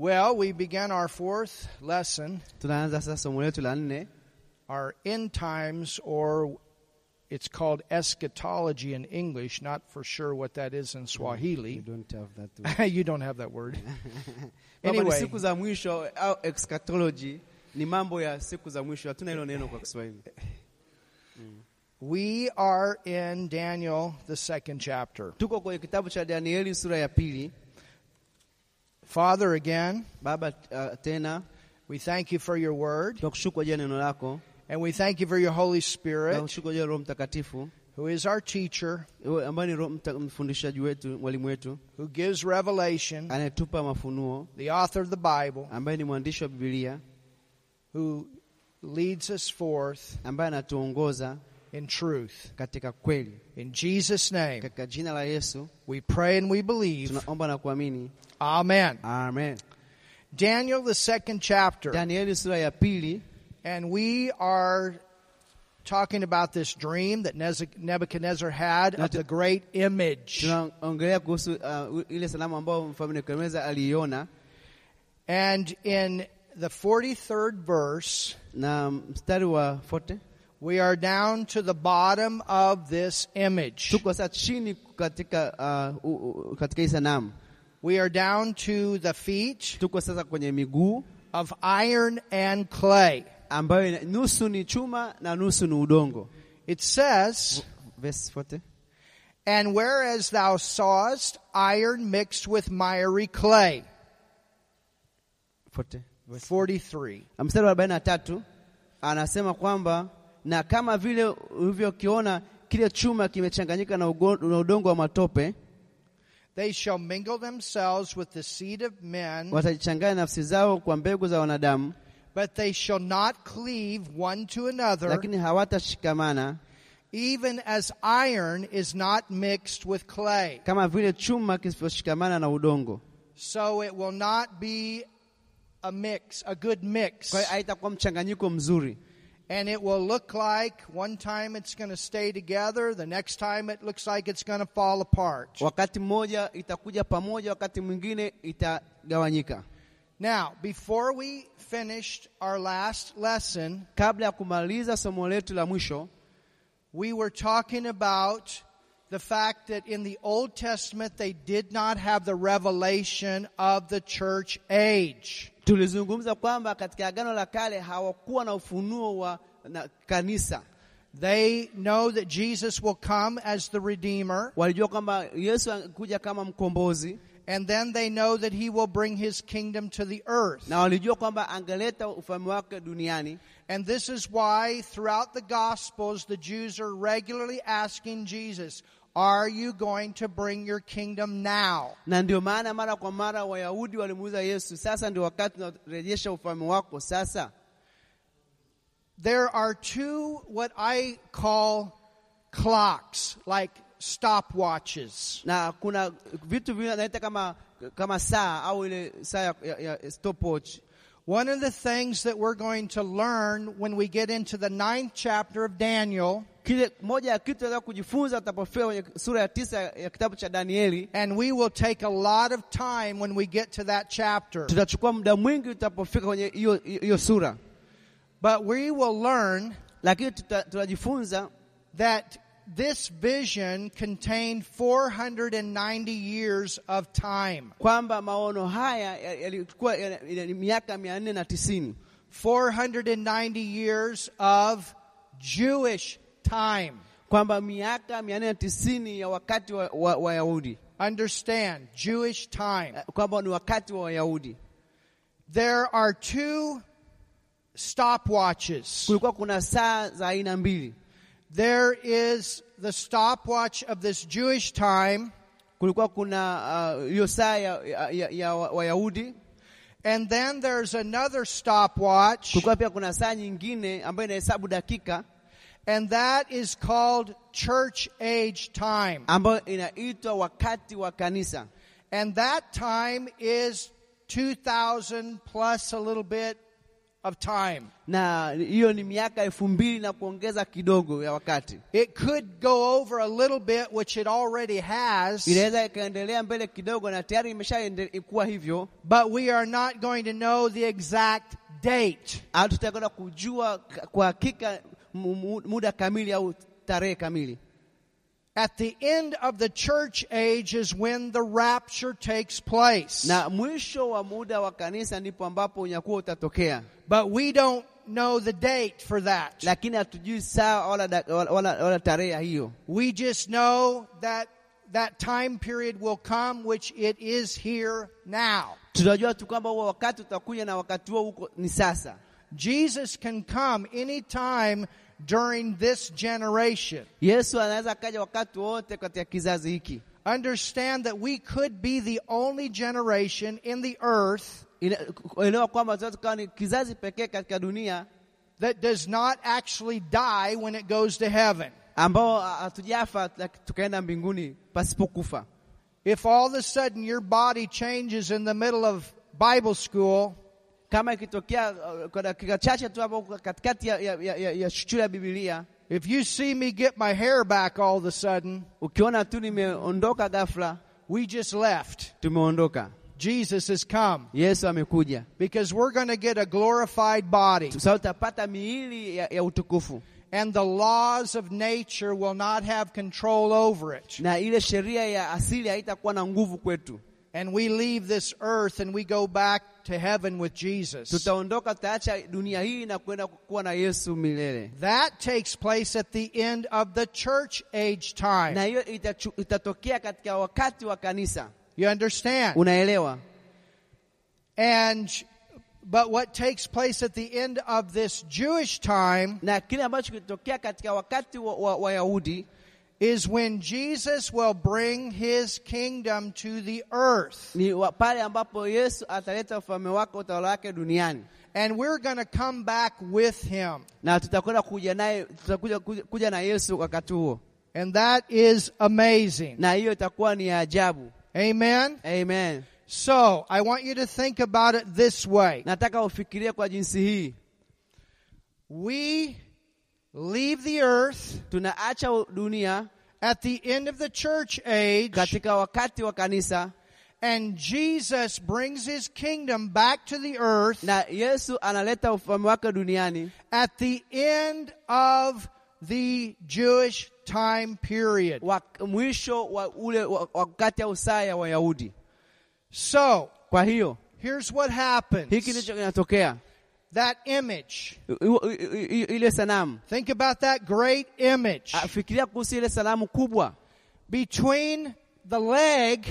Well, we began our fourth lesson, Tunaanza sasa somo letu la nne, our end times, or it's called eschatology in English, not for sure what that is in We Swahili. don't have that word. you don't have that word. Anyway. siku za mwisho au eschatology ni mambo ya siku za mwisho. Hatuna hilo neno kwa Kiswahili. We are in Daniel, the second chapter. Tuko kwenye kitabu cha Danieli sura ya pili. Father, again, Baba, uh, tena we thank you for your word, tunakushukuru ajili ya neno lako, and we thank you for your Holy Spirit, tunakushukuru ajili ya Roho Mtakatifu who is our teacher, ambaye ni Roho mfundishaji wetu, mwalimu wetu, who gives revelation, anayetupa mafunuo, the author of the Bible, ambaye ni mwandishi wa Biblia, who leads us forth ambaye anatuongoza in truth. katika kweli. In Jesus' name, Katika jina la Yesu we pray and we believe. tunaomba na kuamini, Amen. amen. Daniel, the second chapter. Danieli sura ya pili, And we are talking about this dream that Nebuchadnezzar had of the great image. tunaongelea kuhusu uh, ile sanamu ambayo mfalme Nebukadneza aliiona, And in the 43rd verse, na mstari wa 40 we are down to the bottom of this image. tuko chini katika uh, u, u, katika hii sanamu, We are down to the feet tuko sasa kwenye miguu of iron and clay. ambayo ina- nusu ni chuma na nusu ni udongo. It says, Verse 40. And whereas thou sawest iron mixed with miry clay. 40. 43. mstari wa 43 anasema kwamba na kama vile ulivyokiona kile chuma kimechanganyika na, na udongo wa matope, They shall mingle themselves with the seed of men, watajichanganya nafsi zao kwa mbegu za wanadamu, but they shall not cleave one to another, lakini hawatashikamana even as iron is not mixed with clay. kama vile chuma kisivyoshikamana na udongo. So it will not be a mix, a good mix. Kwa haitakuwa mchanganyiko mzuri, And it will look like one time it's going to stay together, the next time it looks like it's going to fall apart. wakati mmoja itakuja pamoja, wakati mwingine itagawanyika. Now, before we finished our last lesson, Kabla ya kumaliza somo letu la mwisho, we were talking about the fact that in the Old Testament they did not have the revelation of the church age. Tulizungumza kwamba katika Agano la Kale hawakuwa na ufunuo wa na kanisa. They know that Jesus will come as the Redeemer, Walijua kwamba Yesu anakuja kama mkombozi, and then they know that He will bring His kingdom to the earth. na walijua kwamba angeleta ufalme wake duniani, And this is why throughout the Gospels the Jews are regularly asking Jesus, Are you going to bring your kingdom now? na ndio maana mara kwa mara Wayahudi walimuuliza Yesu, sasa ndio wakati unarejesha ufalme wako sasa? There are two what I call clocks, like stopwatches. Na kuna vitu vile naita kama kama saa au ile saa ya, ya, ya stopwatch. One of the things that we're going to learn when we get into the ninth chapter of Daniel, Kile moja ya kitu tunaweza kujifunza tutapofika sura ya tisa ya kitabu cha Danieli, and we will take a lot of time when we get to that chapter. tutachukua muda mwingi tutapofika kwenye hiyo hiyo sura, But we will learn lakini tuta- tutajifunza that this vision contained 490 years of time. kwamba maono haya yalikuwa ya- ya- ni miaka mia nne na tisini 490 years of Jewish time. kwamba miaka mia nne na tisini ya wakati wa wa- Wayahudi Understand, Jewish time. Eh, kwamba ni wakati wa Wayahudi. There are two stopwatches. Kulikuwa kuna saa za aina mbili. There is the stopwatch of this Jewish time, Kulikuwa kuna uh, hiyo saa ya, ya, ya, ya Wayahudi. and then there's another stopwatch, Kulikuwa pia kuna saa nyingine ambayo inahesabu dakika and that is called church age time. ambayo inaitwa wakati wa kanisa, And that time is 2000 plus a little bit of time. na hiyo ni miaka elfu mbili na kuongeza kidogo ya wakati. It could go over a little bit, which it already has, Inaweza ikaendelea mbele kidogo, na tayari imeshakuwa hivyo. but we are not going to know the exact date. Hatutakwenda kujua kwa hakika mu- mu- muda kamili au tarehe kamili. At the end of the church age is when the rapture takes place. na mwisho wa muda wa kanisa ndipo ambapo unyakuo utatokea, But we don't know the date for that. lakini hatujui saa wala, wala, wala, tarehe hiyo. We just know that that time period will come, which it is here now. Tunajua tu kwamba huo wakati utakuja na wakati huo ni sasa. Jesus can come anytime during this generation. Yesu anaweza akaja wakati wote katika kizazi hiki. Understand that we could be the only generation in the earth Elewa kwamba tukawa ni kizazi pekee katika dunia that does not actually die when it goes to heaven. ambao hatujafa tukaenda mbinguni pasipokufa. If all of a sudden your body changes in the middle of Bible school, Kama ikitokea uh, kwa dakika chache tu hapo katikati ya, ya, ya, ya, shule ya Biblia, if you see me get my hair back all of a sudden, ukiona tu nimeondoka ghafla, we just left. tumeondoka. Jesus has come Yesu amekuja. because we're going to get a glorified body. Miili ya, ya utukufu and the laws of nature will not have control over it. na ile sheria ya asili haitakuwa na nguvu kwetu. And we leave this earth and we go back to heaven with Jesus. Tutaondoka, tutaacha dunia hii na kwenda kuwa na Yesu milele, That takes place at the end of the church age time. na hiyo itatokea katika wakati wa kanisa. You understand? Unaelewa? And but what takes place at the end of this Jewish time Na kile ambacho kilitokea katika wakati wa wa- Wayahudi is when Jesus will bring his kingdom to the earth. ni wa- pale ambapo Yesu ataleta ufalme wake, utawala wake duniani, And we're going to come back with him. And that is amazing. na hiyo itakuwa ajabu. Amen. Amen. So, I want you to think about it this way. Nataka ufikirie kwa jinsi We leave the earth tunaacha dunia at the end of the church age, katika wakati wa kanisa and Jesus brings his kingdom back to the earth na Yesu analeta ufalme wake duniani at the end of the Jewish time period. mwisho wa ule wakati au saa ya Wayahudi. So, Kwa hiyo here's what hiki happens. ndicho kinatokea, That image. Ile sanamu. Think about that great image. Ah, Fikiria kuhusu ile sanamu kubwa Between the leg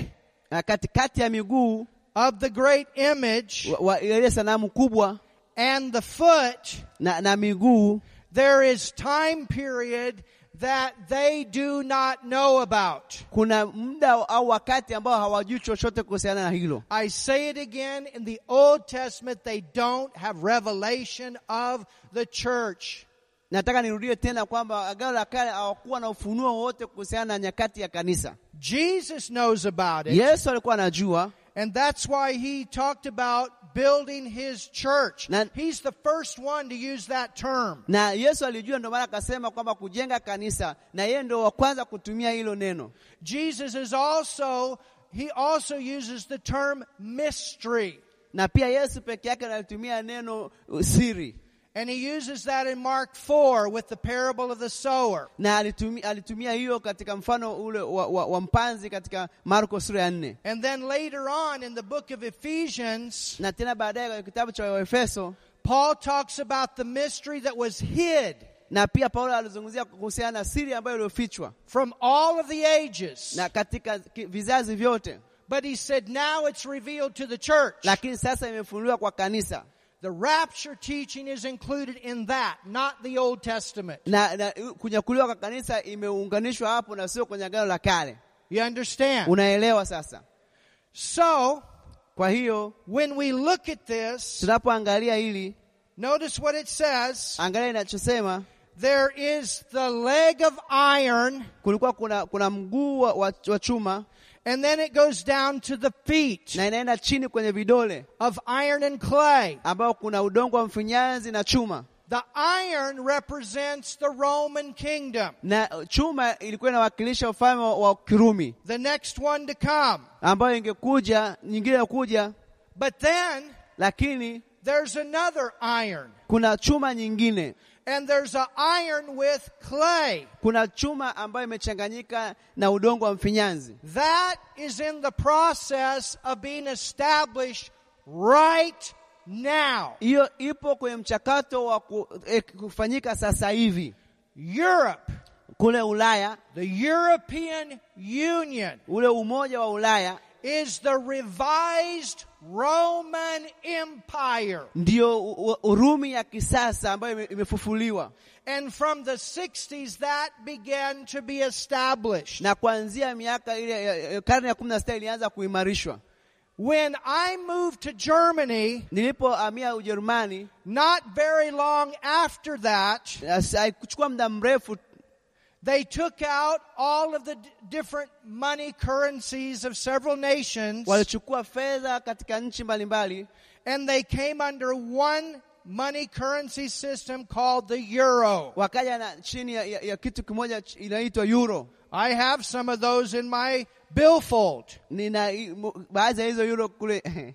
katikati ya miguu of the great image wa, wa ile sanamu kubwa and the foot, na, na miguu there is time period that they do not know about. kuna muda au wakati ambao hawajui chochote kuhusiana na hilo. I say it again, in the Old Testament, they don't have revelation of the church. Nataka nirudie tena kwamba Agano la Kale hawakuwa na ufunuo wowote kuhusiana na nyakati ya kanisa. Jesus knows about it. Yesu alikuwa anajua, And that's why he talked about building his church. Na- He's the first one to use that term. na Yesu alijua, ndio maana akasema kwamba kujenga kanisa, na yeye ndio wa kwanza kutumia hilo neno. Jesus is also, he also uses the term mystery. Na pia Yesu peke yake analitumia neno uh, siri, And he uses that in Mark 4 with the parable of the sower. na alitumia, alitumia hiyo katika mfano ule wa, wa, wa mpanzi katika Marko sura ya nne, And then later on in the book of Ephesians, na tena baadaye kwenye kitabu cha Waefeso, Paul talks about the mystery that was hid na pia Paulo alizungumzia kuhusiana na siri ambayo iliyofichwa from all of the ages. na katika vizazi vyote, But he said now it's revealed to the church. lakini sasa imefunuliwa kwa kanisa. The rapture teaching is included in that, not the Old Testament. na, na kunyakuliwa kwa kanisa imeunganishwa hapo na sio kwenye agano la kale. You understand? Unaelewa sasa? So, Kwa hiyo when we look at this, tunapoangalia hili, notice what it says. angalia inachosema, There is the leg of iron kulikuwa kuna, kuna mguu wa, wa, wa chuma And then it goes down to the feet na inaenda chini kwenye vidole of iron and clay. ambao kuna udongo wa mfinyanzi na chuma The iron represents the Roman kingdom. na chuma ilikuwa inawakilisha ufalme wa Kirumi The next one to come. ambayo ingekuja nyingine kuja, But then lakini there's another iron. kuna chuma nyingine, And there's an iron with clay. kuna chuma ambayo imechanganyika na udongo wa mfinyanzi. That is in the process of being established right now. Hiyo ipo kwenye mchakato wa eh, kufanyika sasa hivi Europe, kule Ulaya. the European Union, Ule umoja wa Ulaya is the revised Roman Empire. u- Urumi ya kisasa ambayo ime- imefufuliwa, And from the 60s, that began to be established. na kuanzia miaka ile karne ya kumi na sita ilianza kuimarishwa. When I moved to Germany, Nilipohamia Ujerumani, not very long after that, haikuchukua muda mrefu, they took out all of the different money currencies of several nations walichukua fedha katika nchi mbalimbali and they came under one money currency system called the euro. wakaja na chini ya, ya, kitu kimoja inaitwa euro. I have some of those in my billfold. Nina baadhi ya hizo euro kule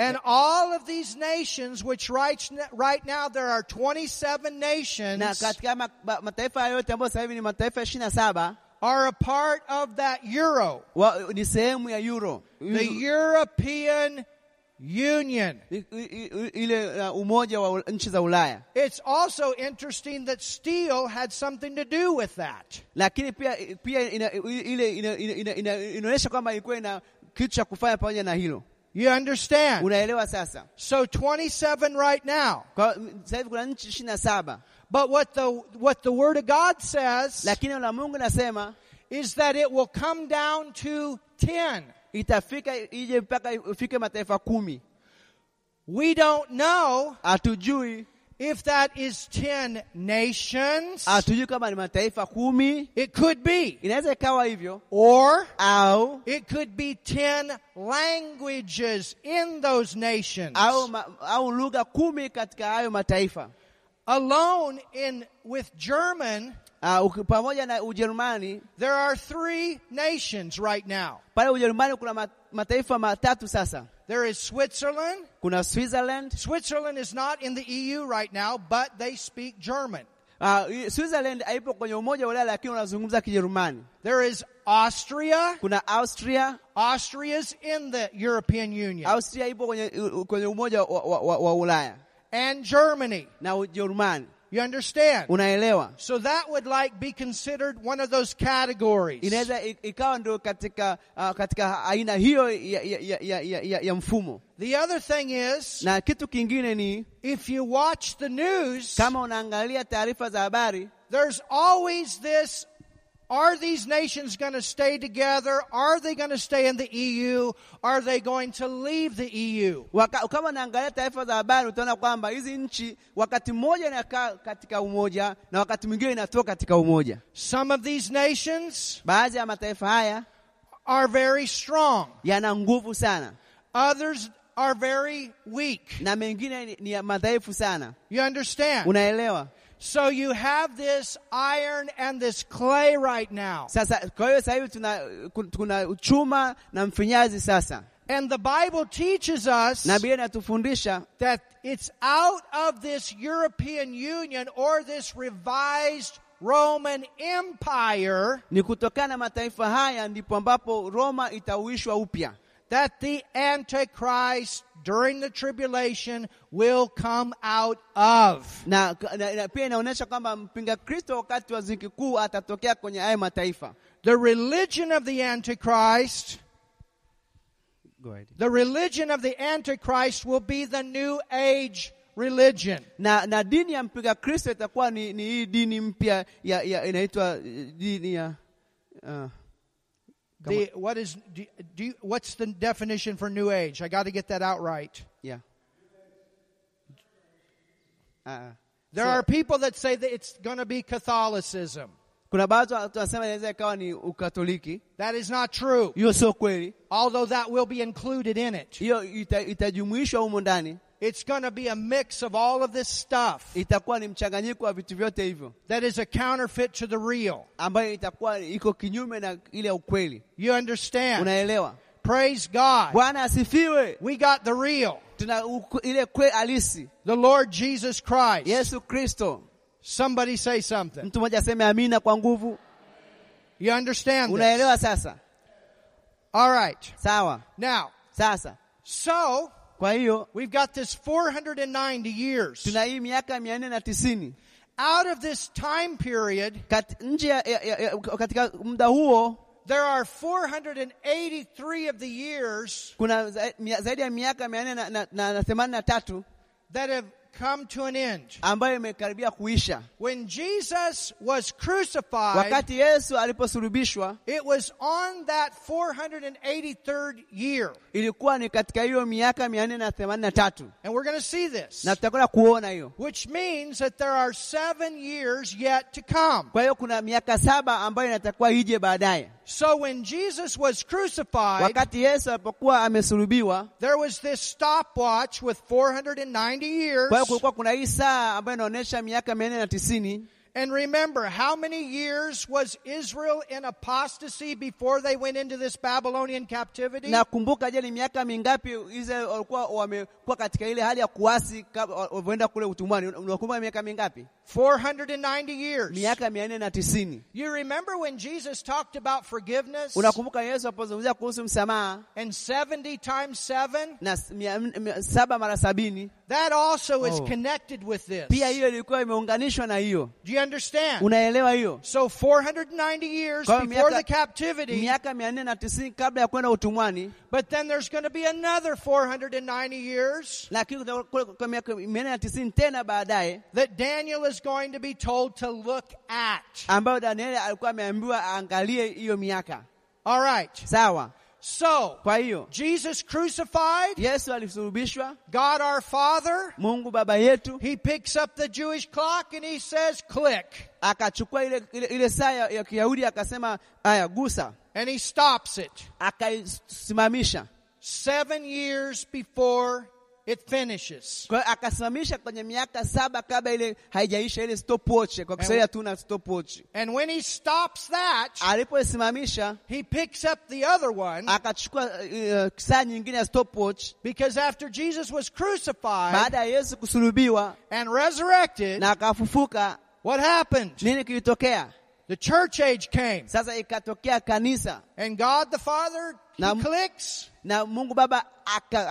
And all of these nations, which right, right now there are 27 na nations, katika ma, ma, mataifa yote ambayo sasa hivi ni mataifa ishirini na saba are a part of that euro, wa- ni sehemu ya euro the European Union. Ile uh, umoja wa nchi za Ulaya. It's also interesting that steel had something to do with that. Lakini pia pia ile ina- ina- ina- ina- inaonyesha kwamba ilikuwa ina kitu cha kufanya pamoja na hilo. You understand? Unaelewa sasa? So 27 right now. Kwa sasa hivi kuna nchi ishirini na saba, But what the, what the Word of God says lakini la Mungu nasema is that it will come down to 10. itafika ije mpaka ifike mataifa kumi. We don't know Hatujui if that is 10 nations. hatujui kama ni mataifa kumi, It could be. inaweza ikawa hivyo Or au it could be 10 languages in those nations. au, ma, au lugha kumi katika hayo mataifa Alone in with German, uh, pamoja na Ujerumani. there are three nations right now. Pale Ujerumani kuna mataifa matatu sasa. There is Switzerland. Kuna Switzerland. Switzerland is not in the EU right now, but they speak German. Uh, Switzerland haipo kwenye umoja wa Ulaya lakini wanazungumza Kijerumani. There is Austria. Kuna Austria. Austria is in the European Union. Austria ipo kwenye, kwenye umoja wa, wa Ulaya And Germany. na Ujerumani. You understand? Unaelewa? So that would like be considered one of those categories. Inaweza ikawa ndio katika uh, katika aina hiyo ya, ya, ya, ya, ya, ya, ya mfumo. The other thing is, Na kitu kingine ni if you watch the news, kama unaangalia taarifa za habari there's always this, are these nations going to stay together? Are they going to stay in the EU? Are they going to leave the EU? Waka, kama unaangalia taarifa za habari utaona kwamba hizi nchi wakati mmoja inakaa katika umoja na wakati mwingine inatoka katika umoja. Some of these nations Baadhi ya mataifa haya are very strong. yana nguvu sana Others are very weak. na mengine ni, ni madhaifu sana. You understand? Unaelewa? So you have this iron and this clay right now. Sasa kwa hiyo sasa hivi tuna kuna chuma na mfinyazi sasa, And the Bible teaches us na Biblia inatufundisha that it's out of this European Union or this revised Roman Empire ni kutokana na mataifa haya ndipo ambapo Roma itauishwa upya, that the Antichrist during the tribulation will come out of. na, na, na pia inaonyesha kwamba mpinga Kristo wakati wa ziki kuu atatokea kwenye haya mataifa. The religion of the Antichrist, the religion of the Antichrist will be the New Age religion. Na, na dini ya mpinga Kristo itakuwa ni, ni hii dini mpya ya, ya inaitwa eh, dini ya uh, The, what is, do, do you, what's the definition for New Age? I got to get that out right. yeah. Uh, There so- are people that say that it's going to be Catholicism. Kuna baadhi watu inaweza ikawa ni Ukatoliki. That is not true. Hiyo sio kweli, Although that will be included in it. hiyo itajumuishwa humo ndani, It's going to be a mix of all of this stuff itakuwa ni mchanganyiko wa vitu vyote hivyo that is a counterfeit to the real. ambayo itakuwa iko kinyume na ile ya ukweli. You understand? Unaelewa? Praise God. Bwana asifiwe. We got the real. Tuna ile kwe halisi, The Lord Jesus Christ. Yesu Kristo. Somebody say something. Mtu mmoja aseme amina kwa nguvu. You understand this? Unaelewa sasa? All right. Sawa. Now, Sasa so kwa hiyo we've got this 490 years. tuna hii miaka mia nne na tisini Out of this time period, Kat, nje katika muda huo there are 483 of the years kuna zaidi ya miaka mia nne na, na, na, na themanini na tatu that have come to an end. ambayo imekaribia kuisha. When Jesus was crucified, Wakati Yesu aliposulubishwa it was on that 483rd year. ilikuwa ni katika hiyo miaka mia nne na themanini na tatu And we're going to see this. na tutakwenda kuona hiyo. Which means that there are seven years yet to come. Kwa hiyo kuna miaka saba ambayo inatakiwa ije baadaye. So when Jesus was crucified, Wakati Yesu alipokuwa amesulubiwa, there was this stopwatch with 490 years. kwa kulikuwa kuna hii saa ambayo inaonyesha miaka mia nne na tisini And remember, how many years was Israel in apostasy before they went into this Babylonian captivity? na kumbuka, je, ni miaka mingapi Israeli walikuwa wamekuwa katika ile hali ya kuasi kabla kule utumwani? Unakumbuka miaka mingapi? 490 years. Miaka mia nne na tisini. You remember when Jesus talked about forgiveness Unakumbuka Yesu alipozungumzia kuhusu msamaha and 70 times 7? na s- mia- mia- saba mara sabini? That also is Oh. connected with this. Pia hiyo ilikuwa imeunganishwa na hiyo. Do you understand? Unaelewa hiyo? So 490 years before the captivity, Miaka mia nne na tisini kabla ya kwenda utumwani, but then there's going to be another 490 years lakini kutakuwa kule kwa miaka mia nne na tisini tena baadaye, that Daniel is going to be told to look at. ambayo Danieli alikuwa ameambiwa aangalie hiyo miaka. All right. Sawa. So, Kwa hiyo Jesus crucified, Yesu alisulubishwa, God our Father, Mungu baba yetu he picks up the Jewish clock and he says, click. akachukua ile, ile, ile saa ya, ya Kiyahudi akasema, aya gusa, And he stops it akaisimamisha. seven years before it finishes. Kwa akasimamisha kwenye miaka saba kabla ile haijaisha, ile stopwatch. Kwa hatuna stopwatch. And when he stops that, Alipoisimamisha he picks up the other one akachukua uh, saa nyingine ya stopwatch because after Jesus was crucified baada ya Yesu kusulubiwa and resurrected, na akafufuka, what happened? nini kilitokea? The church age came. Sasa ikatokea kanisa And God the Father, he Na- clicks. na Mungu Baba aka-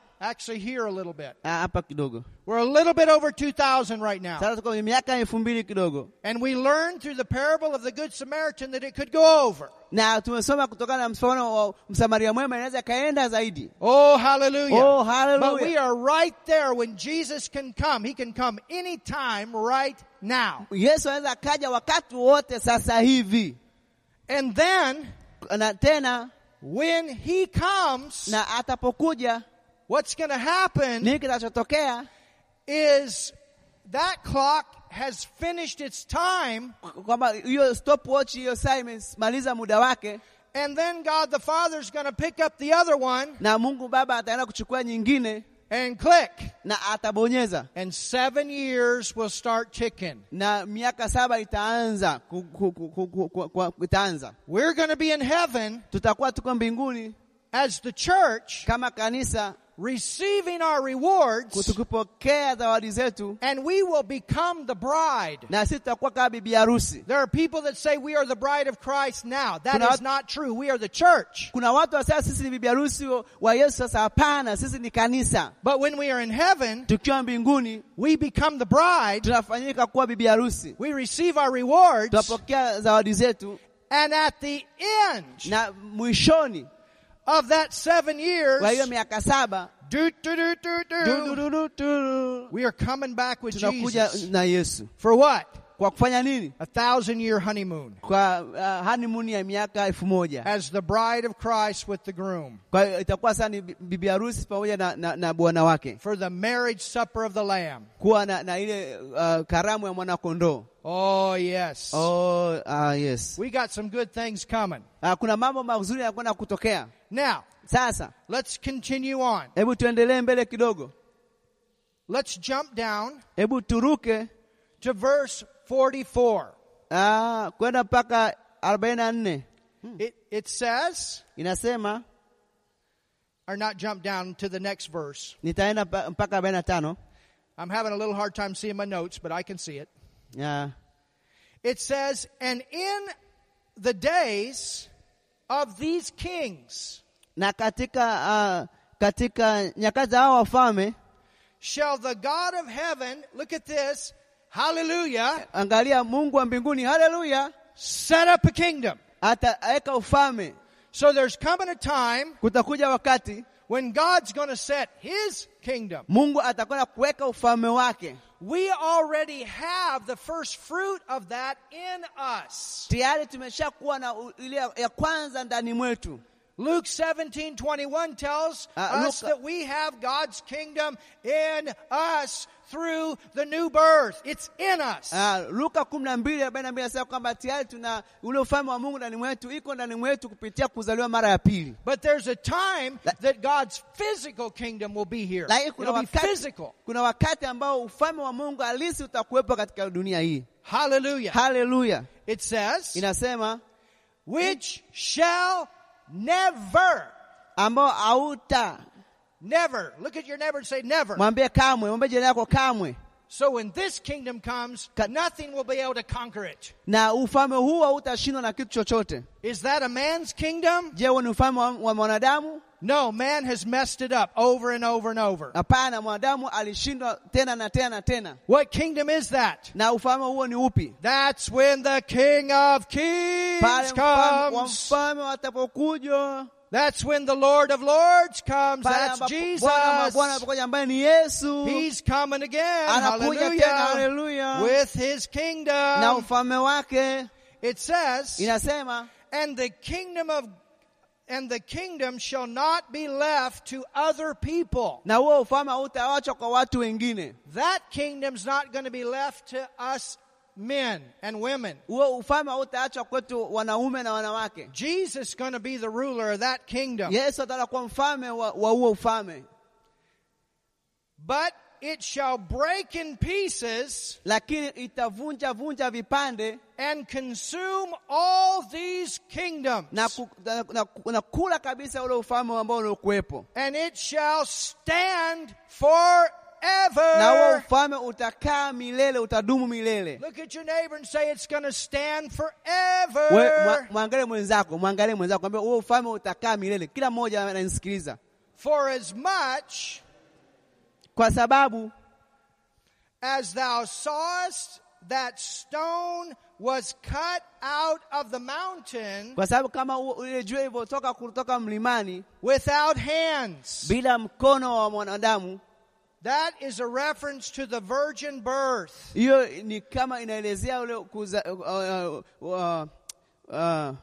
Actually, here a little bit. Ah, hapa kidogo. We're a little bit over 2,000 right now. Sasa tuko miaka elfu mbili kidogo, And we learned through the parable of the Good Samaritan that it could go over. na tumesoma kutokana na mfano wa Msamaria mwema, inaweza ikaenda zaidi. Oh, hallelujah. Oh, But we are right there when Jesus can come. He can come anytime right now. Yesu anaweza akaja wakati wote sasa hivi, And then, na tena when He comes, na atapokuja, what's going to happen is that clock has finished its time, Kwamba hiyo stopwatch, hiyo saa imemaliza muda wake, and then God the Father is going to pick up the other one na Mungu Baba ataenda kuchukua nyingine and click. na atabonyeza, And seven years will start ticking. na miaka saba itaanza itaanza. We're going to be in heaven Tutakuwa tuko mbinguni as the church kama kanisa receiving our rewards, zawadi zetu, and we will become the bride. na sisi tutakuwa kama bibi harusi. There are people that say we are the bride of Christ now. That Kuna- is not true. We are the church. Kuna watu wasema sisi ni bibi harusi wa Yesu. Sasa hapana, sisi ni kanisa. But when we are in heaven, Tukiwa mbinguni we become the bride. tunafanyika kuwa bibi harusi, We receive our rewards. tunapokea zawadi zetu, And at the end na mwishoni of that seven years, wa hiyo miaka saba do, do, do, we are coming back with tunakuja Jesus. na Yesu. For what? Kwa kufanya nini? A thousand year honeymoon. Kwa uh, honeymoon ya miaka elfu moja. As the bride of Christ with the groom. Kwa itakuwa sasa ni bibi harusi pamoja na, na, na bwana wake For the marriage supper of the Lamb. kuwa na, na ile uh, karamu ya mwana kondoo. Oh, yes. Oh, uh, yes. We got some good things coming. Uh, kuna mambo mazuri yanakwenda kutokea. Now, Sasa let's continue on. hebu tuendelee mbele kidogo, Let's jump down hebu turuke to verse 44. uh, kwenda mpaka arobaini na nne. It, it says, Inasema or not jump down to the next verse. nitaenda mpa- mpaka arobaini na tano. I'm having a little hard time seeing my notes, but I can see it. Uh, It says, and in the days of these kings na katika uh, katika nyakati za hao wafalme, shall the God of heaven, look at this, hallelujah, angalia, Mungu wa mbinguni, haleluya, set up a kingdom. ataweka ufalme. So there's coming a time Kutakuja wakati when God's going to set his kingdom. Mungu atakwenda kuweka ufalme wake. We already have the first fruit of that in us. Tayari tumeshakuwa na ile ya kwanza ndani mwetu. Luke 17, 21 tells Uh, us that we have God's kingdom in us through the new birth. It's in us. Uh, Luka kumi na mbili arobaini na mbili anasema kwamba tayari tuna ule ufalme wa Mungu ndani mwetu, iko ndani mwetu kupitia kuzaliwa mara ya pili. But there's a time that God's physical kingdom will be here. It'll be physical. kuna wakati ambao ufalme wa Mungu halisi utakuwepo katika dunia hii. Hallelujah. Haleluya! It says, Inasema which shall never, ambao hauta never, look at your neighbor and say never. mwambie kamwe, mwambie jirani yako kamwe. So when this kingdom comes, nothing will be able to conquer it. Na ufalme huu hautashindwa na kitu chochote. Is that a man's kingdom? Je, ni ufalme wa, wa mwanadamu? No, man has messed it up over and over and over. Hapana, mwanadamu alishindwa tena na tena na tena. What kingdom is that? Na ufalme huo ni upi? That's when the King of Pale Kings comes. mfalme watapokuja, That's when the Lord of Lords comes. That's Jesus. Bwana wa mabwana anapokuja ambaye ni Yesu, He's coming again. tena, Hallelujah. With his kingdom. It says, Inasema and the kingdom of and the kingdom shall not be left to other people. na huo ufalme hautawachwa kwa watu wengine. That kingdom's not going to be left to us men and women. Huo ufalme hautaachwa kwetu wanaume na wanawake. Jesus is going to be the ruler of that kingdom. Yesu atakuwa kuwa mfalme wa wa huo ufalme, But it shall break in pieces lakini itavunja vunja vipande and consume all these kingdoms. na, ku, na, na, na kula kabisa ule ufalme ambao uliokuwepo, and it shall stand na huo ufalme utakaa milele, utadumu milele. Look at your neighbor and say it's going to stand forever. Mwangalie mwenzako, mwangalie mwenzako, kwambia huo ufalme utakaa milele. Kila mmoja ananisikiliza, For as much kwa sababu as thou sawest that stone was cut out of the mountain kwa sababu kama ile ilivyotoka kutoka mlimani without hands. bila mkono wa mwanadamu, That is a reference to the virgin birth. hiyo ni kama inaelezea ule kuza, uh, uh, uh,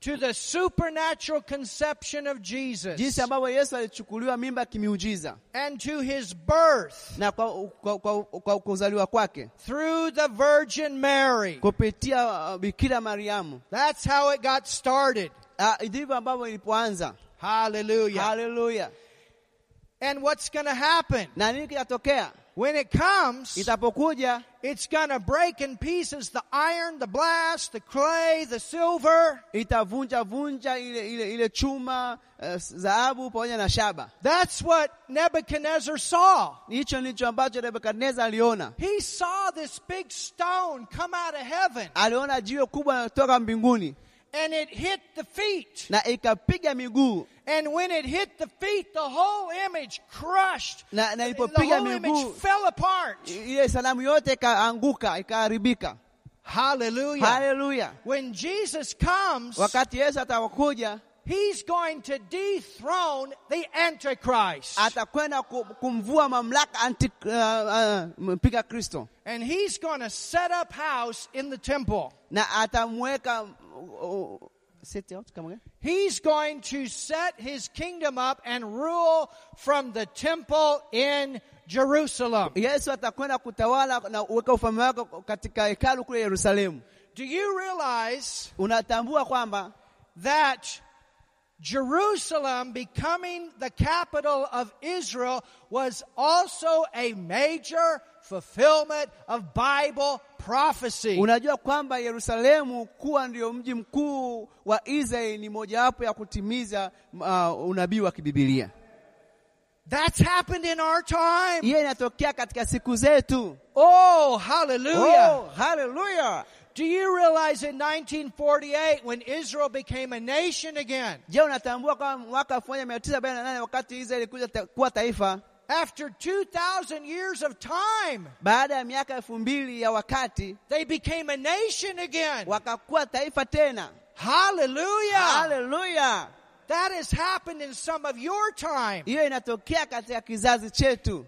To the supernatural conception of Jesus. jinsi ambavyo Yesu alichukuliwa mimba kimiujiza And to his birth na kwa, kwa, kwa, kwa kuzaliwa kwake through the Virgin Mary. kupitia Bikira Mariamu. That's how it got started. Ah, ndivyo ambavyo ilipoanza. Hallelujah. Haleluya! And what's going to happen? Na nini kitatokea When it comes, itapokuja? it's going to break in pieces the iron, the brass, the clay, the silver. Itavunja vunja ile, ile, ile chuma uh, dhahabu pamoja na shaba. That's what Nebuchadnezzar saw. Hicho ndicho ambacho Nebukadneza aliona. He saw this big stone come out of heaven Aliona jiwe kubwa kutoka mbinguni and it hit the feet. na ikapiga miguu And when it hit the feet, the whole image crushed. na, na ilipopiga whole image miguu fell apart. ile sanamu yote ikaanguka ikaharibika. Hallelujah. Haleluya! When Jesus comes, Wakati Yesu atakuja, He's going to dethrone the Antichrist. atakwenda ku- kumvua mamlaka anti, uh, uh, mpinga Kristo And he's going to set up house in the temple. na atamweka set out kama gani? He's going to set his kingdom up and rule from the temple in Jerusalem. Yesu atakwenda kutawala na uweka ufalme wake katika hekalu kule Yerusalemu. Do you realize Unatambua kwamba that Jerusalem becoming the capital of Israel was also a major fulfillment of Bible prophecy. unajua kwamba Yerusalemu kuwa ndio mji mkuu wa Israeli ni mojawapo ya kutimiza uh, unabii wa kibibilia. That's happened in our time. Hiyo inatokea katika siku zetu. Oh, hallelujah. Oh, hallelujah. Do you realize in 1948 when Israel became a nation again, Je, unatambua kwamba mwaka 1948 wakati Israeli ta, kuwa taifa after 2,000 years of time, baada ya miaka elfu mbili ya wakati they became a nation again? wakakuwa taifa tena. Hallelujah. Hallelujah. That has happened in some of your time.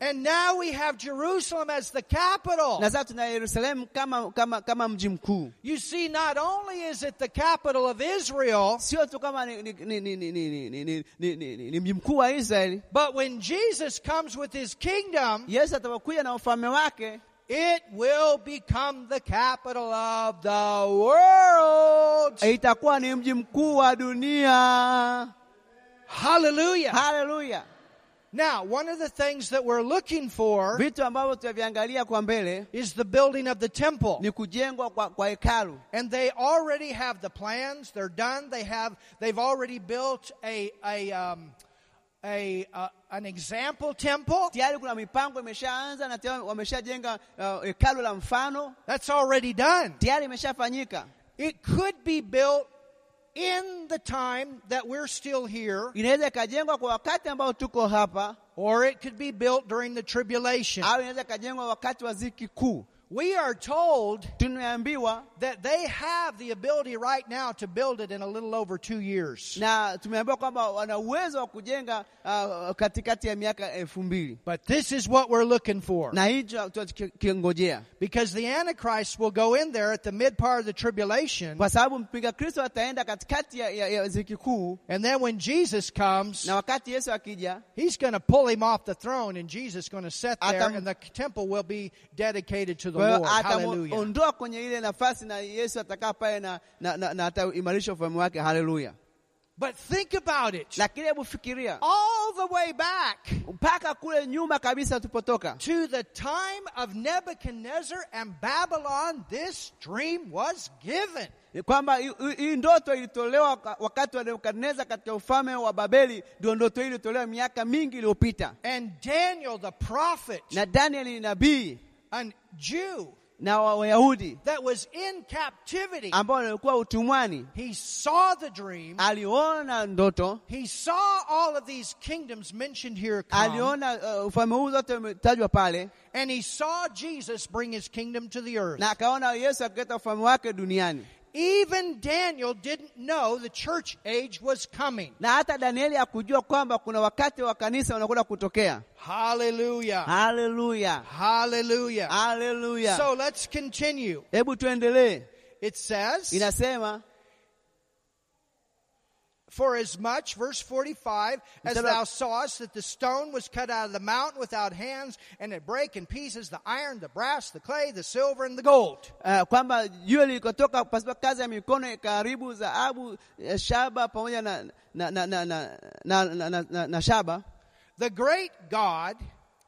And now we have Jerusalem as the capital. You see not only is it the capital of Israel. But when Jesus comes with his kingdom, it will become the capital of the world. itakuwa ni mji mkuu wa dunia. Hallelujah. Haleluya! Now, one of the things that we're looking for Vitu kwa mbele is the building of the temple. ni kwa, kwa hekalu, And they already have the plans. They're done. They have, they've already built a, a, um, a, uh, an example temple. tayari kuna mipango imeshaanza na tayari wameshajenga uh, hekalu la mfano, That's already done. tayari imeshafanyika. It could be built in the time that we're still here, Inaweza ikajengwa kwa wakati ambao tuko hapa, or it could be built during the tribulation. au inaweza ikajengwa wakati wa ziki kuu. We are told that they have the ability right now to build it in a little over two years. na tumeambiwa kwamba wana uwezo wa kujenga uh, katikati ya miaka elfu mbili But this is what we're looking for. na hicho tunachokingojea, Because the Antichrist will go in there at the mid part of the tribulation, kwa sababu mpinga Kristo ataenda katikati ya, ya, ya ziki kuu, and then when Jesus comes, na wakati Yesu akija he's going to pull him off the throne, and Jesus is going to sit there, and the temple will be dedicated to the Lord. Hallelujah. kwenye ile nafasi na Yesu atakaa pale na, na, na, na ataimarisha ufalme wake. Haleluya! But think about it. Lakini hebu fikiria All the way back mpaka kule nyuma kabisa tulipotoka, to the time of Nebuchadnezzar and Babylon, this dream was given. Kwamba hii- hii hii ndoto ilitolewa wakati wa Nebukadneza katika ufalme wa Babeli. Ndio ndoto hii ilitolewa miaka mingi iliyopita, And Daniel, the prophet, na Danieli nabii a Jew na wa- Wayahudi that was in captivity, ambao walikuwa utumwani, he saw the dream. aliona ndoto, He saw all of these kingdoms mentioned here come, aliona uh, ufalme huu zote umetajwa pale, and he saw Jesus bring his kingdom to the earth. na akaona Yesu akileta ufalme wake duniani. Even Daniel didn't know the church age was coming. na hata Danieli hakujua kwamba kuna wakati wa kanisa unakwenda kutokea. Hallelujah. Haleluya, Hallelujah. haleluya. So let's continue. Hebu tuendelee. It says, Inasema For as much, verse 45, as thou sawest that the stone was cut out of the mountain without hands, and it brake in pieces the iron, the brass, the clay, the silver, and the gold. uh, kwamba jiwe lilikotoka pasipo kazi ya mikono ikaharibu dhahabu, eh, shaba pamoja na, na, na, na, na, na, na, na, na, na shaba. The great God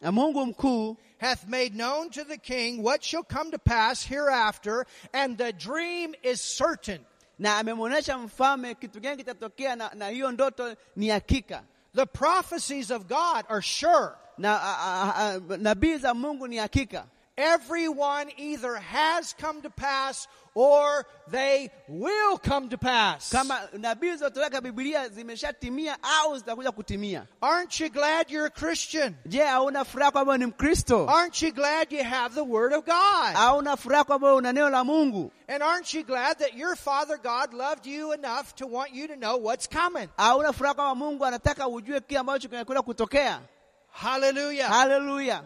Na Mungu mkuu hath made known to the king what shall come to pass hereafter, and the dream is certain. Na amemwonyesha mfalme kitu gani kitatokea, na, na hiyo ndoto ni hakika, The prophecies of God are sure. na nabii za Mungu ni hakika. Everyone either has come to pass or they will come to pass. kama nabii zilizotoweka Biblia zimeshatimia au zitakuja kutimia. Aren't you glad you're a Christian? Je, hauna furaha kwamba ni Mkristo? Aren't you glad you have the Word of God? Hauna furaha kwamba una neno la Mungu? And aren't you glad that your Father God loved you enough to want you to know what's coming? Hauna furaha kwamba Mungu anataka ujue kile ambacho kinakwenda kutokea? Hallelujah. Haleluya!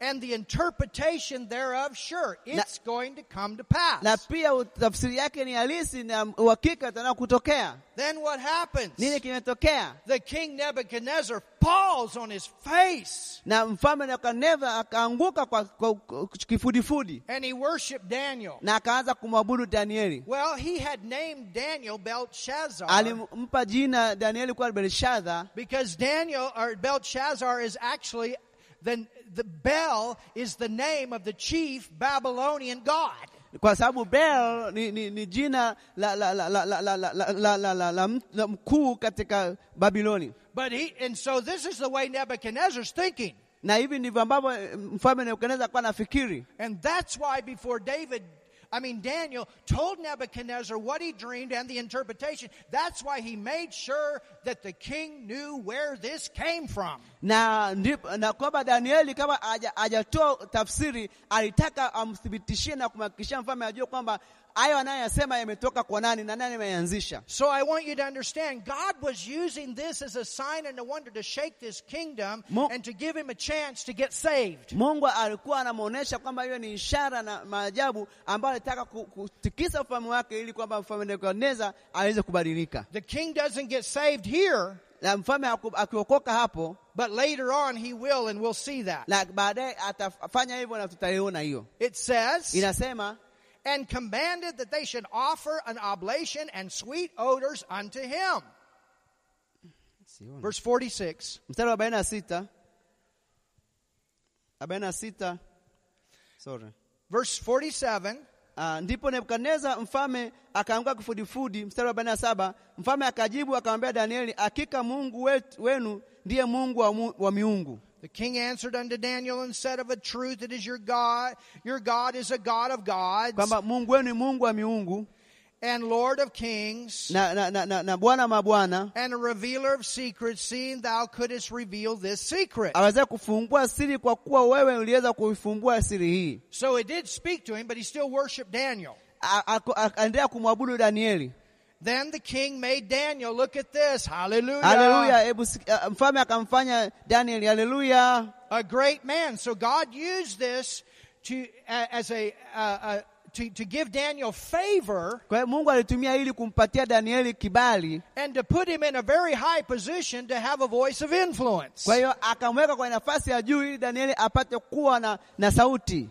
And the interpretation thereof, sure, it's going to come to pass. Na pia tafsiri yake ni halisi na uhakika tena kutokea. Then what happens? Nini kimetokea? The king Nebuchadnezzar falls on his face Na mfalme Nebukadneza akaanguka kwa, kwa, kwa kifudifudi and he worshiped Daniel. na akaanza kumwabudu Danieli. Well, he had named Daniel Belshazzar Alimpa jina Danieli kuwa Belshaza because Daniel or Belshazzar is actually the the Bel is the name of the chief Babylonian god. kwa sababu Bel ni, ni, ni jina la, la, la, la, la, la, la, la, la, la, la, la, mkuu katika Babiloni. But he and so this is the way Nebuchadnezzar's thinking. Na hivi ndivyo ambavyo eh, mfalme Nebukadneza alikuwa anafikiri, And that's why before David, I mean Daniel, told Nebuchadnezzar what he dreamed and the interpretation, that's why he made sure that the king knew where this came from. na na kwamba Danieli kama hajatoa tafsiri, alitaka amthibitishie na kumhakikishia mfalme ajue kwamba hayo anayoyasema yametoka kwa nani na nani ameyanzisha. So I want you to understand, God was using this as a sign and a wonder to shake this kingdom and to give him a chance to get saved. Mungu alikuwa kwamba hiyo ni ishara na maajabu ambayo alitaka kutikisa ufalme wake ili kwamba mfalme Nebukadneza aweze kubadilika. The king doesn't get saved here, Na mfalme akiokoka hapo, but later on he will, and we'll see that. na baadaye atafanya hivyo na tutaiona hiyo. It says, Inasema and commanded that they should offer an oblation and sweet odors unto him. Verse 46. mstari wa 46 46 sorry Verse 47. Ah, ndipo Nebukadneza mfalme akaanguka kifudifudi. Mstari wa 47 mfalme akajibu akamwambia Danieli, hakika Mungu wetu, wenu ndiye Mungu wa, mu, wa miungu. The king answered unto Daniel and said, Of a truth it is your God. Your God is a God of gods kwamba Mungu wenu Mungu wa miungu and Lord of kings na, na, na, na, na Bwana mabwana, and a revealer of secrets, seeing thou couldst reveal this secret. aweze kufungua siri, kwa kuwa wewe uliweza kuifumbua siri hii. So it did speak to him, but he still worshiped Daniel. A- ako- Akaendelea kumwabudu Danieli. Then the king made Daniel, look at this, hallelujah, Hallelujah. Hebu ah, mfalme akamfanya Danieli, haleluya, a great man. So God used this to, uh, as a, uh, uh, to, to give Daniel favor Kwa Mungu alitumia ili kumpatia Danieli kibali. and to put him in a very high position to have a voice of influence. Kwa hiyo akamweka kwenye nafasi ya juu ili Danieli apate kuwa na, na sauti.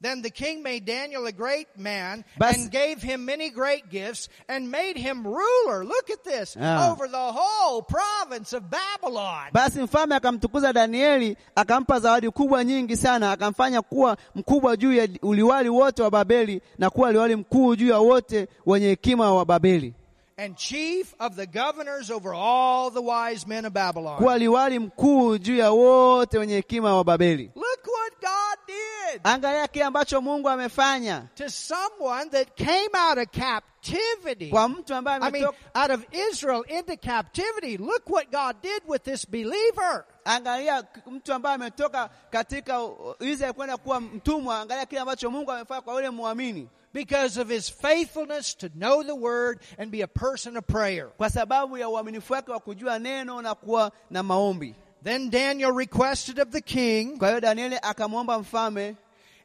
Then the king made Daniel a great man Bas- and gave him many great gifts and made him ruler. Look at this. Ah. Over the whole province of Babylon. Basi mfalme akamtukuza Danieli, akampa zawadi kubwa nyingi sana, akamfanya kuwa mkubwa juu ya uliwali wote wa Babeli na kuwa liwali mkuu juu ya wote wenye hekima wa Babeli, and chief of the governors over all the wise men of Babylon. kuwa liwali mkuu juu ya wote wenye hekima wa Babeli. Look what God did Angalia kile ambacho Mungu amefanya to someone that came out of captivity. kwa mtu ambaye I mean, out of Israel into captivity. Look what God did with this believer. Angalia mtu ambaye ametoka katika Israeli kwenda kuwa mtumwa. Angalia kile ambacho Mungu amefanya kwa yule muamini, Because of his faithfulness to know the word and be a person of prayer. kwa sababu ya uaminifu wake wa kujua neno na kuwa na maombi. Then Daniel requested of the king, Kwa hiyo Danieli akamwomba mfalme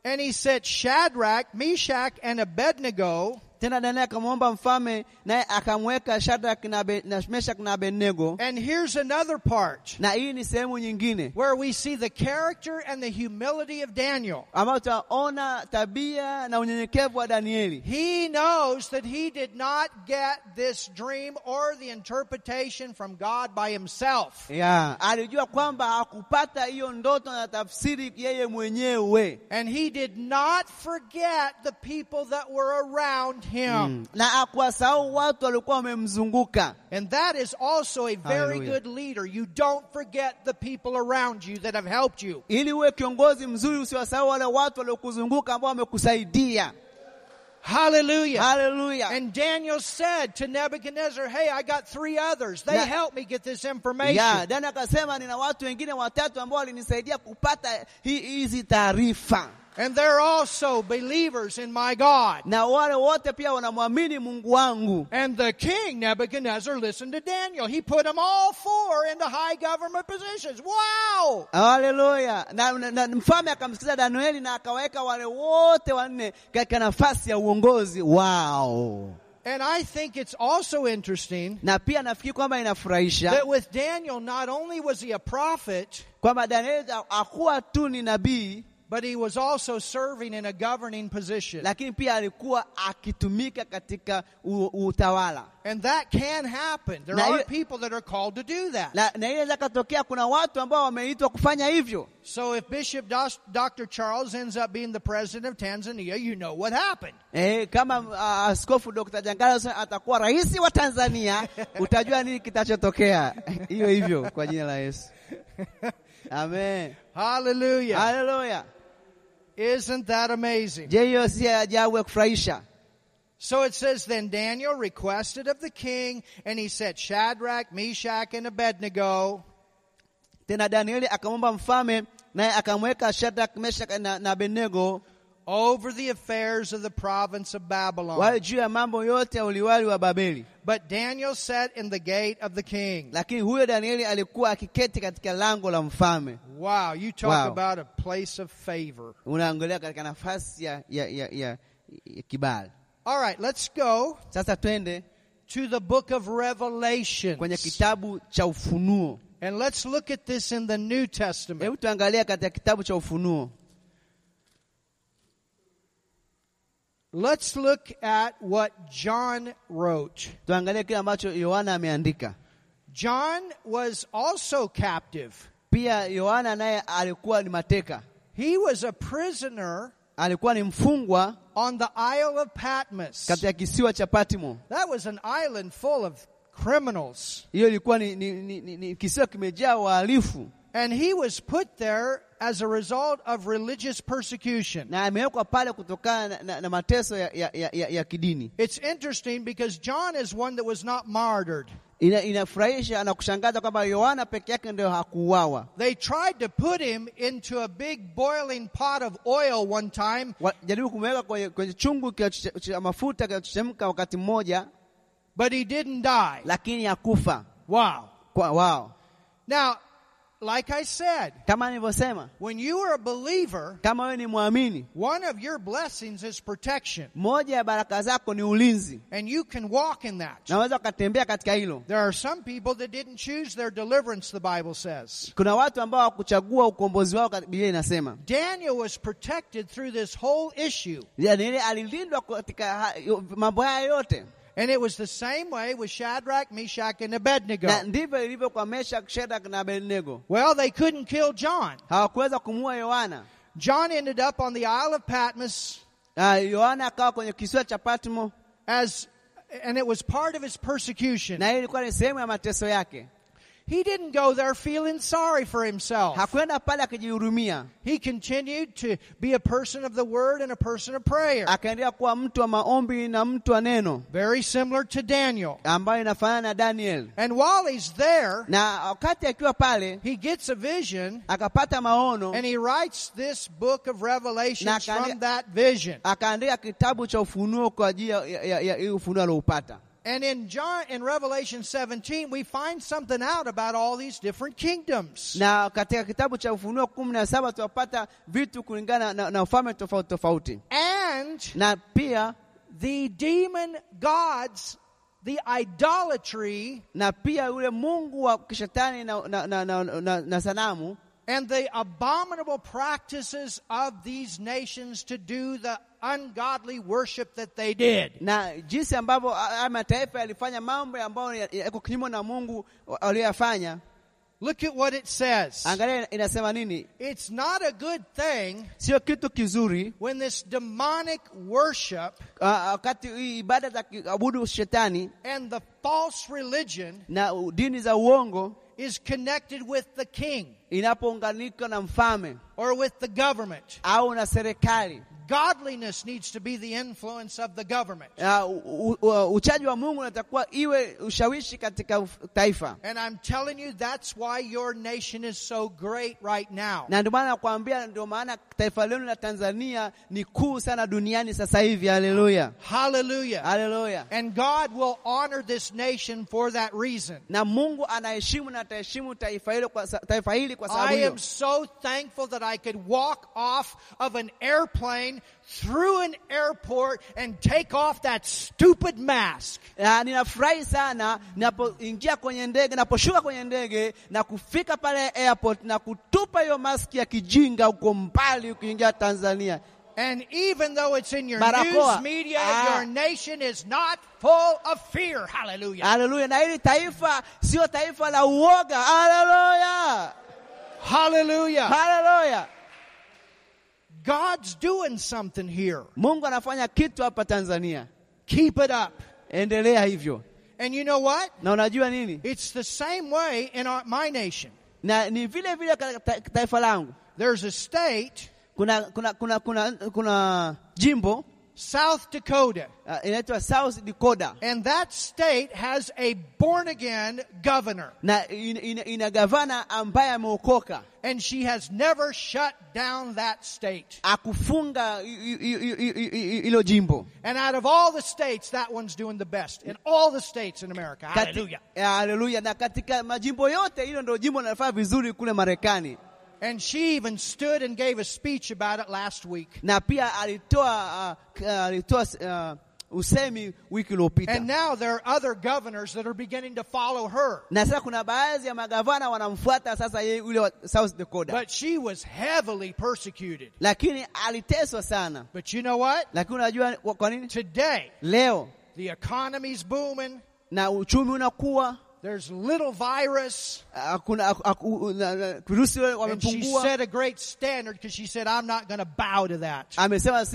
and he said, Shadrach, Meshach, and Abednego tena. Danieli akamwomba mfalme, naye akamweka Shadrach na, Meshach na Abednego. And here's another part Na hii ni sehemu nyingine where we see the character and the humility of Daniel. ambayo tutaona tabia na unyenyekevu wa Danieli. He knows that he did not get this dream or the interpretation from God by himself. Ya, alijua kwamba hakupata hiyo ndoto na tafsiri yeye mwenyewe, And he did not forget the people that were around him. Mm. na akuwasahau watu walikuwa wamemzunguka. And that is also a very Hallelujah. good leader. You don't forget the people around you that have helped you. Ili uwe kiongozi mzuri, usiwasahau wale watu waliokuzunguka ambao wamekusaidia. Hallelujah. Haleluya! And Daniel said to Nebuchadnezzar, Hey, I got three others. They Na- helped me get this information. Ya, Dani akasema nina watu wengine watatu ambao walinisaidia kupata hi- hizi taarifa, And they're also believers in my God. na wale wote pia wanamwamini Mungu wangu. And the king Nebuchadnezzar listened to Daniel. He put them all four into high government positions. Wow! Haleluya! Na, na, mfalme akamsikiza Danieli na akaweka wale wote wanne katika nafasi ya uongozi wao. And I think it's also interesting Na pia nafikiri kwamba inafurahisha that with Daniel, not only was he a prophet, kwamba Danieli hakuwa tu ni nabii, but he was also serving in a governing position. lakini pia alikuwa akitumika katika utawala. And that can happen. There Na are people that are called to do that. Na, na ile katokea, kuna watu ambao wameitwa kufanya hivyo. So if Bishop Dos- Dr. Charles ends up being the president of Tanzania, you know what happened. Eh, kama uh, askofu Dr. Jangala atakuwa rais wa Tanzania, utajua nini kitachotokea. Hiyo hivyo kwa jina la Yesu. Amen. Hallelujah. Haleluya. Isn't that amazing? Je, hiyo si ajabu ya kufurahisha? So it says, Then Daniel requested of the king, and he said, Shadrach, Meshach, and Abednego. Tena Danieli akamwomba mfalme, naye akamweka Shadrach, Meshach na, na Abednego over the affairs of the province of Babylon. wawe juu ya mambo yote ya uliwali wa Babeli. But Daniel sat in the gate of the king. Lakini huyo Danieli alikuwa akiketi katika lango la mfalme. Wow, you talk Wow. about a place of favor. Unaangalia katika nafasi ya, ya, ya, ya, ya kibali. All right, let's go Sasa twende to the book of Revelation. kwenye kitabu cha Ufunuo. And let's look at this in the New Testament. Hebu tuangalie katika kitabu cha Ufunuo. Let's look at what John wrote. Tuangalie kile ambacho Yohana ameandika. John was also captive. Pia Yohana naye alikuwa ni mateka, He was a prisoner alikuwa ni mfungwa on the Isle of Patmos. katika kisiwa cha Patmo. That was an island full of criminals. Hiyo ilikuwa ni, ni, ni, ni, ni kisiwa kimejaa wahalifu, And he was put there as a result of religious persecution. na amewekwa pale kutokana na, na, na mateso ya, ya, ya, ya, ya kidini. It's interesting because John is one that was not martyred. Ina, inafurahisha na kushangaza kwamba Yohana peke yake ndio hakuuawa. They tried to put him into a big boiling pot of oil one time, Wajaribu kumweka kwenye, kwenye chungu cha- cha cha mafuta kinachochemka wakati mmoja, but he didn't die. lakini hakufa Wow. wao. Now, like I said, Kama nilivyosema, when you are a believer, kama wewe ni mwamini, one of your blessings is protection, moja ya baraka zako ni ulinzi, and you can walk in that. na ukatembea katika hilo. There are some people that didn't choose their deliverance, the Bible says. Kuna watu ambao hawakuchagua ukombozi wao, Biblia inasema. Daniel was protected through this whole issue. Danieli alilindwa katika mambo haya yote, And it was the same way with Shadrach, Meshach, and Abednego. na ndivyo ilivyo kwa Meshach, Shadrach na Abednego. Well, they couldn't kill John. Hawakuweza kumuua Yohana. John ended up on the Isle of Patmos Yohana akawa kwenye kisiwa cha Patmo, as, and it was part of his persecution. na ilikuwa ni sehemu ya mateso yake. He didn't go there feeling sorry for himself. Hakwenda pale akijihurumia, He continued to be a person of the word and a person of prayer. akaendelea kuwa mtu wa maombi na mtu wa neno, Very similar to Daniel. ambayo inafanana na Daniel. And while he's there, Na wakati akiwa pale he gets a vision akapata maono, and he writes this book of Revelation from that vision. akaandika kitabu cha Ufunuo kwa ajili ya- ya ya- ya hii ufunuo alioupata. And in John in Revelation 17, we find something out about all these different kingdoms. Na katika kitabu cha Ufunuo kumi na saba tunapata vitu kulingana na, na ufalme tofauti tofauti, And na pia the demon gods, the idolatry, na pia yule mungu wa kishetani na, na, na, na, na, na sanamu and the abominable practices of these nations to do the ungodly worship that they did. na jinsi ambavyo mataifa yalifanya mambo ambayo ya- yako kinyume na Mungu aliyoyafanya. Look at what it says. Angalia inasema nini? It's not a good thing Sio kitu kizuri when this demonic worship ah, wakati hii ibada za kuabudu shetani and the false religion na dini za uongo is connected with the king inapounganika na mfalme or with the government. au na serikali. Godliness needs to be the influence of the government. Ah, uchaji wa Mungu unatakuwa iwe ushawishi katika taifa, And I'm telling you, that's why your nation is so great right now. na ndio maana nakwambia, ndio maana taifa lenu la Tanzania ni kuu sana duniani sasa hivi. Haleluya, Hallelujah. haleluya. And God will honor this nation for that reason. Na Mungu anaheshimu na ataheshimu taifa hilo kwa taifa hili kwa sababu I am so thankful that I could walk off of an airplane through an airport and take off that stupid mask. Ah, ninafurahi sana ninapoingia kwenye ndege, naposhuka kwenye ndege na kufika pale airport na kutupa hiyo maski ya kijinga huko mbali ukiingia Tanzania. And even though it's in your Barakoa. news media, Ah. your nation is not full of fear. Hallelujah. Haleluya! Na hili taifa sio taifa la uoga. Haleluya, Hallelujah. haleluya! God's doing something here. Mungu anafanya kitu hapa Tanzania, Keep it up. endelea hivyo. And you know what? Na unajua nini? It's the same way in our, my nation. Na ni vile vile katika taifa langu There's a state, kuna kuna kuna kuna, kuna jimbo South Dakota, uh, inaitwa South Dakota and that state has a born again governor. na ina, ina, ina gavana ambaye ameokoka And she has never shut down that state. akufunga i- i- i- i- i- i- hilo jimbo And out of all the states, that one's doing the best. In all the states in America. Kati- Hallelujah. Na katika majimbo yote hilo ndio jimbo linafanya vizuri kule Marekani And she even stood and gave a speech about it last week. na pia alitoa uh, k- alitoa uh, usemi wiki iliyopita And now there are other governors that are beginning to follow her. na sasa kuna baadhi ya magavana wanamfuata sasa yeye yule wa South Dakota But she was heavily persecuted. lakini aliteswa sana But you know what? lakini unajua kwa nini Today, leo the economy's booming. na uchumi unakuwa There's little virus. hakuna haku- haku- na- na- virusi wale And she set a great standard because she said, I'm not going to bow to that. amesema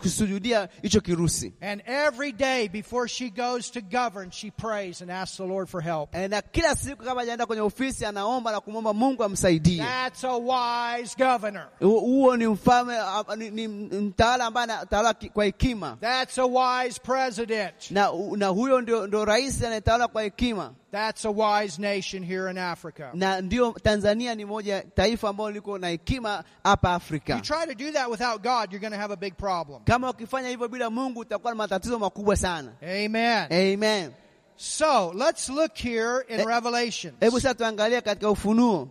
kusujudia hicho kirusi And every day before she goes to govern, she prays and asks the Lord for help. Na kila siku kama ajaenda kwenye ofisi anaomba na kumwomba Mungu amsaidie. That's a wise governor. Huo ni mfalme, ah, ni, ni mtawala ambaye anatawala kwa hekima, That's a wise president. na, na huyo ndio, ndio rais anayetawala kwa hekima, That's a wise nation here in Africa. na ndio Tanzania ni moja taifa ambalo liko na hekima hapa You try to do that without God, you're going to have a big problem. Kama ukifanya hivyo bila Mungu utakuwa na matatizo makubwa sana. Amen. Amen. So let's look here in Eh, Revelation, Hebu sasa tuangalie katika Ufunuo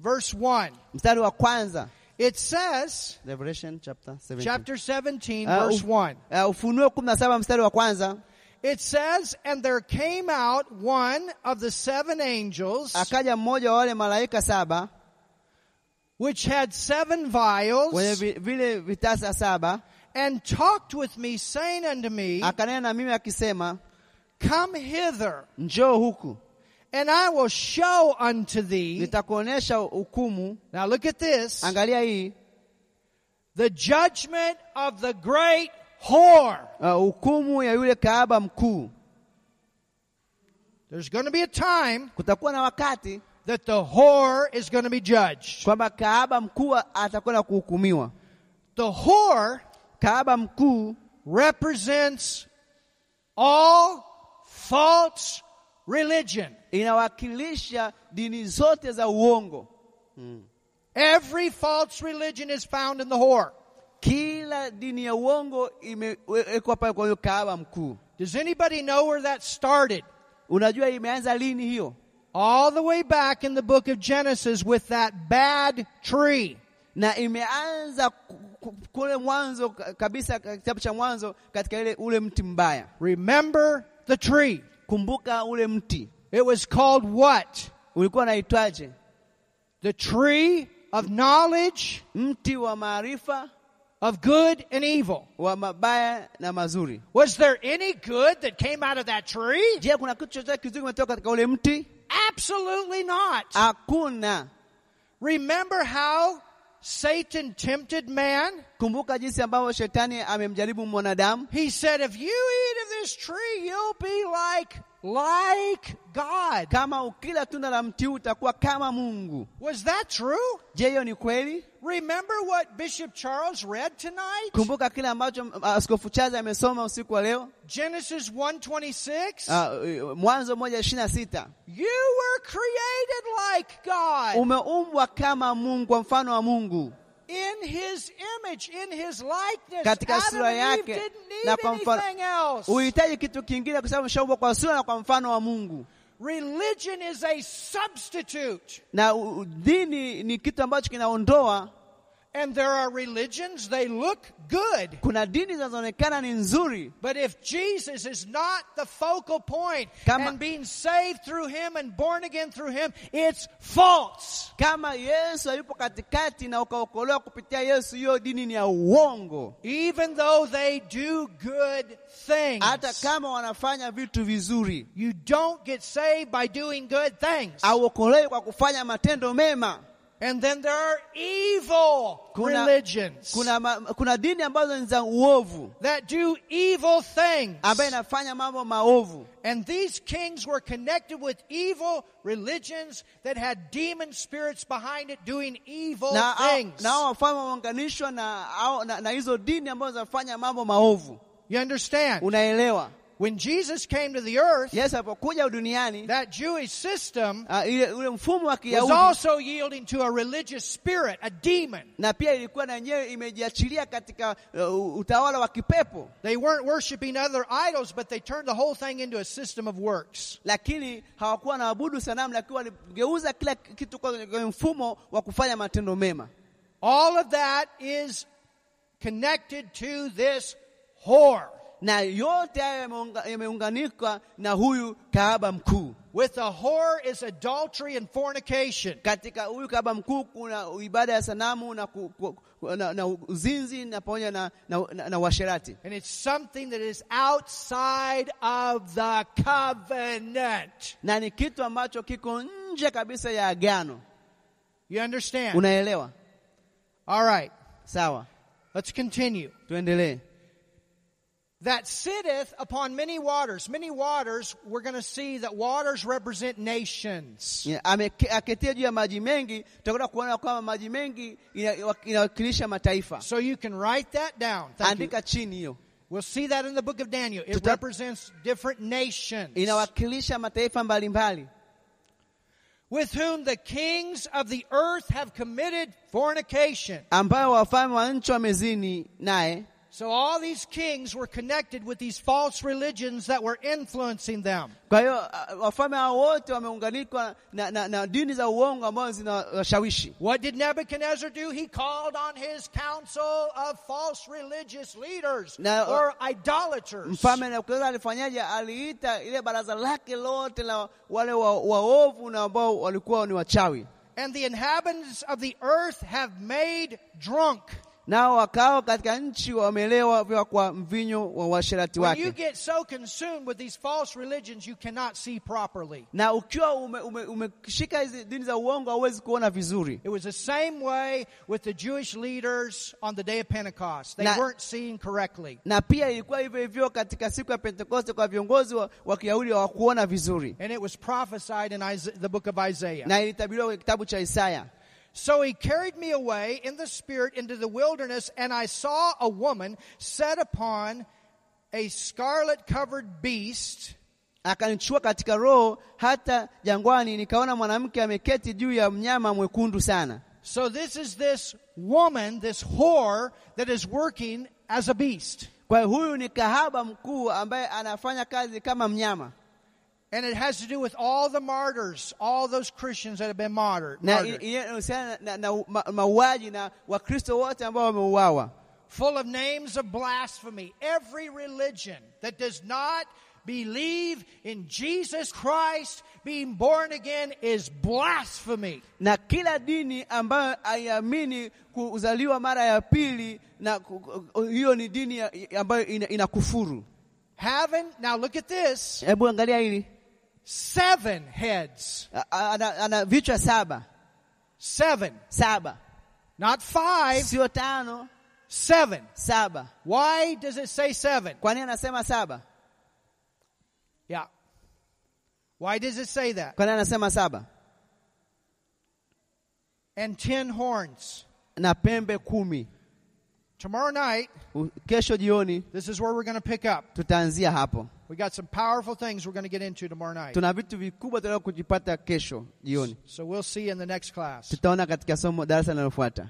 verse 1. mstari wa kwanza, It says, Revelation chapter 17. chapter 17, Uh, verse 1. uh, Ufunuo 17 mstari wa kwanza. It says, And there came out one of the seven angels, Akaja mmoja wale malaika saba which had seven vials, vi- vile vitasa saba and talked with me, saying unto me, akanena na mimi akisema, Come hither, njoo huku and I will show unto thee. nitakuonesha hukumu. Now look at this. Angalia hii The judgment of the great whore. Ah, hukumu ya yule kaaba mkuu. There's going to be a time Kutakuwa na wakati that the whore is going to be judged. kwamba kaaba mkuu atakwenda kuhukumiwa. The whore Kaaba mkuu represents all false religion. inawakilisha dini zote za uongo. Hmm. Every false religion is found in the whore. Kila dini ya uongo imewekwa pale kwa hiyo kaaba mkuu. Does anybody know where that started? Unajua imeanza lini hiyo? All the way back in the book of Genesis with that bad tree. na imeanza ku- ku- kule mwanzo kabisa ka- kitabu cha mwanzo katika ile ule mti mbaya. Remember the tree. Kumbuka ule mti It was called what? ulikuwa unaitwaje? The tree of knowledge Mti wa maarifa of good and evil. wa mabaya na mazuri. Was there any good that came out of that tree? Je, kuna kitu chochote kizuri kimetoka katika ule mti? Absolutely not. Hakuna. Remember how Satan tempted man? Kumbuka jinsi ambavyo shetani amemjaribu mwanadamu. He said, if you eat of this tree, you'll be like, like God. Kama ukila tunda la mti utakuwa kama Mungu. Was that true? Je, hiyo ni kweli? Remember what Bishop Charles read tonight? Kumbuka kile ambacho uh, Askofu Chaza amesoma usiku wa leo, Genesis 1:26. uh, Mwanzo ishirini na sita. You were created like God Umeumbwa kama Mungu, kwa mfano wa Mungu, image, in his likeness. Katika sura yake na kwa mfano- uhitaji kitu kingine, kwa sababu shaumbwa kwa sura na kwa mfano wa Mungu. Religion is a substitute. Na dini ni kitu ambacho kinaondoa. And there are religions, they look good. Kuna dini zinazoonekana ni nzuri, But if Jesus is not the focal point Kama- and being saved through him and born again through him, it's false. kama Yesu hayupo katikati na ukaokolewa kupitia Yesu, hiyo dini ni ya uongo. Even though they do good things, Hata kama wanafanya vitu vizuri, you don't get saved by doing good things. auokolewi kwa kufanya matendo mema. And then there are evil Kuna- religions Kuna, ma, kuna dini ambazo ni za uovu that do evil things. inafanya mambo maovu, And these kings were connected with evil religions that had demon spirits behind it doing evil na things. na hao wafalme wameunganishwa na, na, na hizo dini ambazo zinafanya mambo maovu. You understand? Unaelewa? When Jesus came to the earth, Yesu alipokuja duniani that Jewish system uh, ile ule mfumo wa was also yielding to a religious spirit, a demon. na pia ilikuwa na yenyewe imejiachilia katika uh, utawala wa kipepo, They weren't worshiping other idols, but they turned the whole thing into a system of works. lakini hawakuwa na abudu sanamu, lakini waligeuza kila kitu kwenye kwenye mfumo wa kufanya matendo mema. All of that is connected to this whore. Na yote hayo yameunga- yameunganikwa na huyu kahaba mkuu. With the whore is adultery and fornication. Katika huyu kahaba mkuu kuna ibada ya sanamu na, ku, ku, na, na uzinzi na pamoja na, na, na, na uasherati, And it's something that is outside of the covenant. na ni kitu ambacho kiko nje kabisa ya agano. You understand? Unaelewa? All right. Sawa, Let's continue. tuendelee. That sitteth upon many waters. Many waters, we're going to see that waters represent nations. Ya, juu ya maji mengi, tutakwenda kuona kwamba maji mengi inawakilisha mataifa. So you can write that down. Thank you. Andika chini hiyo, We'll see that in the book of Daniel. It Tuta- represents different nations. inawakilisha mataifa mbalimbali with whom the kings of the earth have committed fornication. wafalme wa nchi wamezini naye. So all these kings were connected with these false religions that were influencing them. Kwa hiyo uh, wafalme hao wote wameunganikwa na, na, na dini za uongo ambazo zinawashawishi. What did Nebuchadnezzar do? He called on his council of false religious leaders Now, or idolaters. Mfalme Nebukadneza alifanyaje? Aliita ile baraza lake lote la wale wa- na ambao walikuwa ni wachawi, And the inhabitants of the earth have made drunk. Nao wakao katika nchi wamelewa kwa mvinyo wa uasherati wake. get so consumed with these false religions, you cannot see properly. Na ukiwa umeshika ume, umeshika hizi dini za uongo hauwezi kuona vizuri. It was the same way with the Jewish leaders on the day of Pentecost. They Na- weren't seeing correctly. Na pia ilikuwa hivyo hivyo katika siku ya Pentekoste kwa viongozi wa, wa Kiyahudi hawakuona vizuri, And it was prophesied in the book of Isaiah. na ilitabiriwa kwenye kitabu cha Isaya. So he carried me away in the spirit into the wilderness, and I saw a woman set upon a scarlet covered beast, akanichukua katika roho hata jangwani, nikaona mwanamke ameketi juu ya mnyama mwekundu sana. So this is this woman, this whore that is working as a beast. Kwa huyu ni kahaba mkuu ambaye anafanya kazi kama mnyama, And it has to do with all the martyrs, all those Christians that have been martyred. na martyred. i- i- inahusiana na, na, ma- mauaji na Wakristo wote ambao wameuawa, full of names of blasphemy. Every religion that does not believe in Jesus Christ being born again is blasphemy. na kila dini ambayo haiamini kuzaliwa mara ya pili, na hiyo ni dini ambayo ina, inakufuru. Having, now look at this, Hebu angalia hili seven heads. Ana, ana vichwa saba Seven. saba Not five, sio tano seven. saba Why does it say seven? kwa nini anasema saba Yeah. Why does it say that? kwa nini anasema saba And ten horns. na pembe kumi Tomorrow night, kesho jioni this is where we're going to pick up. tutaanzia hapo We got some powerful things we're going to get into tomorrow night. tuna vitu vikubwa tunataka kujipata kesho jioni So we'll see you in the next class. tutaona katika somo darasa linalofuata